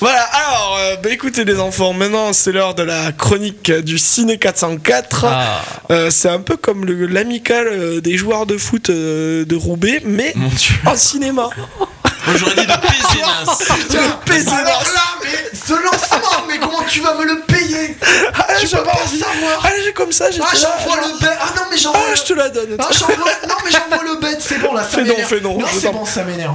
Voilà, alors, euh, bah écoutez les enfants, maintenant c'est l'heure de la chronique du Ciné 404. Ah, Euh, c'est un peu comme l'amical euh, des joueurs de foot euh, de Roubaix, mais mon dieu. en cinéma. J'aurais dit de Pézenas. Alors là, mais ce lancement, mais comment tu vas me le payer? Ah, Tu peux pas savoir. Ah, j'ai comme ça, j'ai Ah, j'envoie le bête. Ah non, mais j'envoie. Ah, je te la donne. Ah, j'envoie. Non, mais j'envoie le bête, c'est bon là, ça Fais m'énerve. fais Non, je c'est bon, ça m'énerve.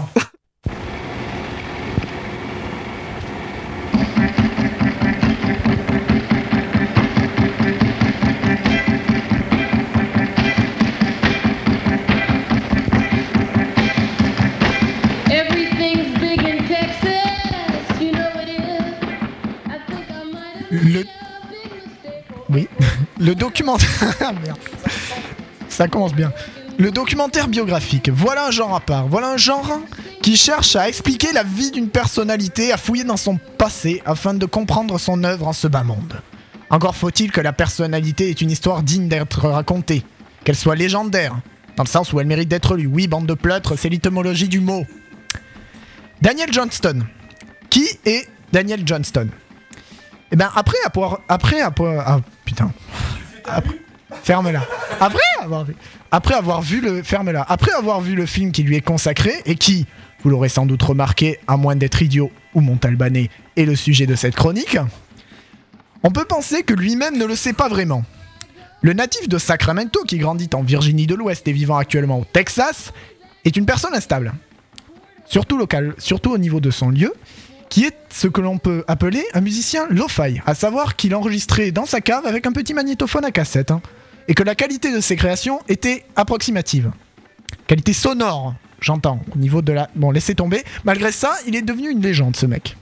Le. Oui. Le documentaire. Ah. Ça commence bien. Le documentaire biographique. Voilà un genre à part. Voilà un genre qui cherche à expliquer la vie d'une personnalité, à fouiller dans son passé afin de comprendre son œuvre en ce bas monde. Encore faut-il que la personnalité ait une histoire digne d'être racontée, qu'elle soit légendaire, dans le sens où elle mérite d'être lue. Oui, bande de pleutres, c'est l'étymologie du mot. Daniel Johnston. Qui est Daniel Johnston? Eh ben après avoir après ah putain. Ferme-la. Après avoir vu le après avoir vu le film qui lui est consacré et qui vous l'aurez sans doute remarqué à moins d'être idiot ou montalbanais est le sujet de cette chronique on peut penser que lui-même ne le sait pas vraiment. Le natif de Sacramento qui grandit en Virginie de l'Ouest et vivant actuellement au Texas est une personne instable. Surtout local surtout au niveau de son lieu qui est ce que l'on peut appeler un musicien lo-fi, à savoir qu'il enregistrait dans sa cave avec un petit magnétophone à cassette, hein, et que la qualité de ses créations était approximative. Qualité sonore, j'entends, au niveau de la... Bon, laissez tomber. Malgré ça, il est devenu une légende, ce mec.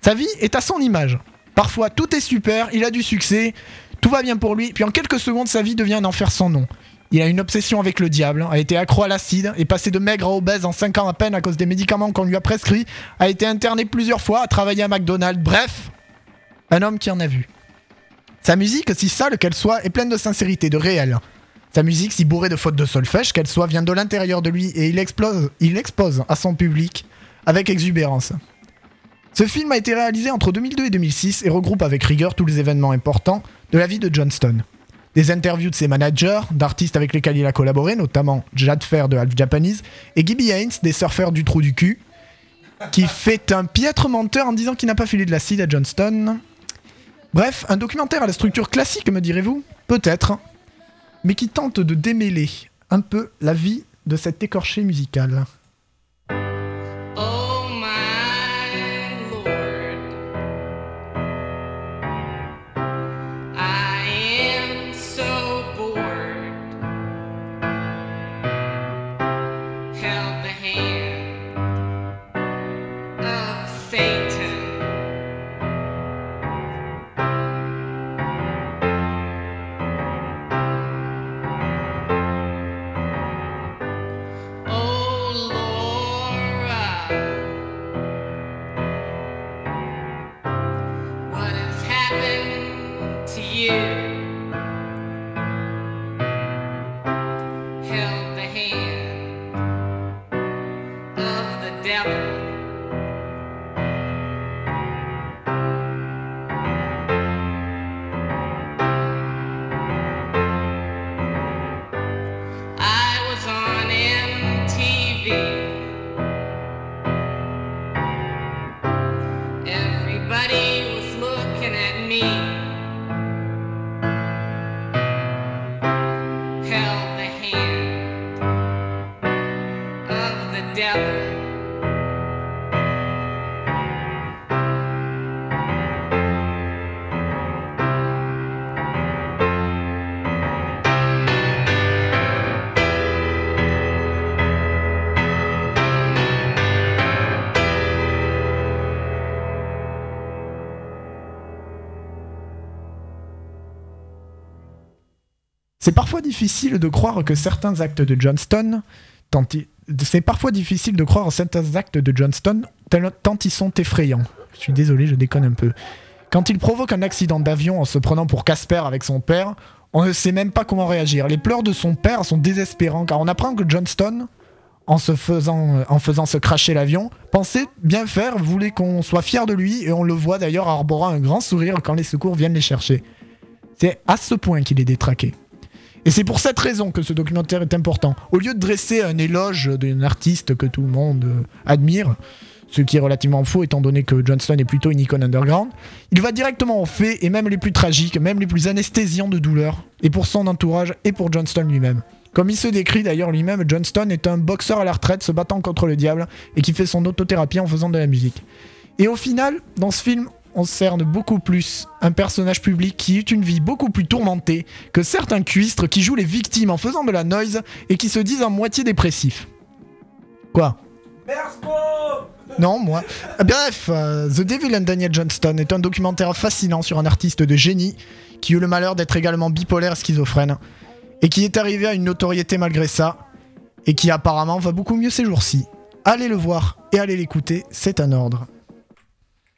Sa vie est à son image. Parfois, tout est super, il a du succès, tout va bien pour lui, puis en quelques secondes, sa vie devient un enfer sans nom. Il a une obsession avec le diable, a été accro à l'acide, est passé de maigre à obèse en 5 ans à peine à cause des médicaments qu'on lui a prescrits, a été interné plusieurs fois, a travaillé à McDonald's, bref, un homme qui en a vu. Sa musique, si sale qu'elle soit, est pleine de sincérité, de réel. Sa musique, si bourrée de fautes de solfège qu'elle soit, vient de l'intérieur de lui et il explose, il expose à son public avec exubérance. Ce film a été réalisé entre 2002 et 2006 et regroupe avec rigueur tous les événements importants de la vie de Johnston. Des interviews de ses managers, d'artistes avec lesquels il a collaboré, notamment Jad Fair de Half Japanese et Gibby Haynes des surfeurs du trou du cul, qui fait un piètre menteur en disant qu'il n'a pas filé de l'acide à Johnston. Bref, un documentaire à la structure classique, me direz-vous Peut-être, mais qui tente de démêler un peu la vie de cet écorché musical. aqui. C'est parfois difficile de croire que certains actes de Johnston, tant c'est parfois difficile de croire certains actes de Johnston tant ils sont effrayants. Je suis désolé, je déconne un peu. Quand il provoque un accident d'avion en se prenant pour Casper avec son père, on ne sait même pas comment réagir. Les pleurs de son père sont désespérants car on apprend que Johnston, en se faisant, en faisant se cracher l'avion, pensait bien faire, voulait qu'on soit fier de lui, et on le voit d'ailleurs arborant un grand sourire quand les secours viennent les chercher. C'est à ce point qu'il est détraqué. Et c'est pour cette raison que ce documentaire est important. Au lieu de dresser un éloge d'un artiste que tout le monde euh, admire, ce qui est relativement faux étant donné que Johnston est plutôt une icône underground, il va directement aux faits et même les plus tragiques, même les plus anesthésiants de douleur, et pour son entourage et pour Johnston lui-même. Comme il se décrit d'ailleurs lui-même, Johnston est un boxeur à la retraite se battant contre le diable et qui fait son autothérapie en faisant de la musique. Et au final, dans ce film, on cerne beaucoup plus un personnage public qui eut une vie beaucoup plus tourmentée que certains cuistres qui jouent les victimes en faisant de la noise et qui se disent en moitié dépressifs. Quoi? Non, moi. Bref, euh, The Devil and Daniel Johnston est un documentaire fascinant sur un artiste de génie qui eut le malheur d'être également bipolaire schizophrène et qui est arrivé à une notoriété malgré ça et qui apparemment va beaucoup mieux ces jours-ci. Allez le voir et allez l'écouter, c'est un ordre.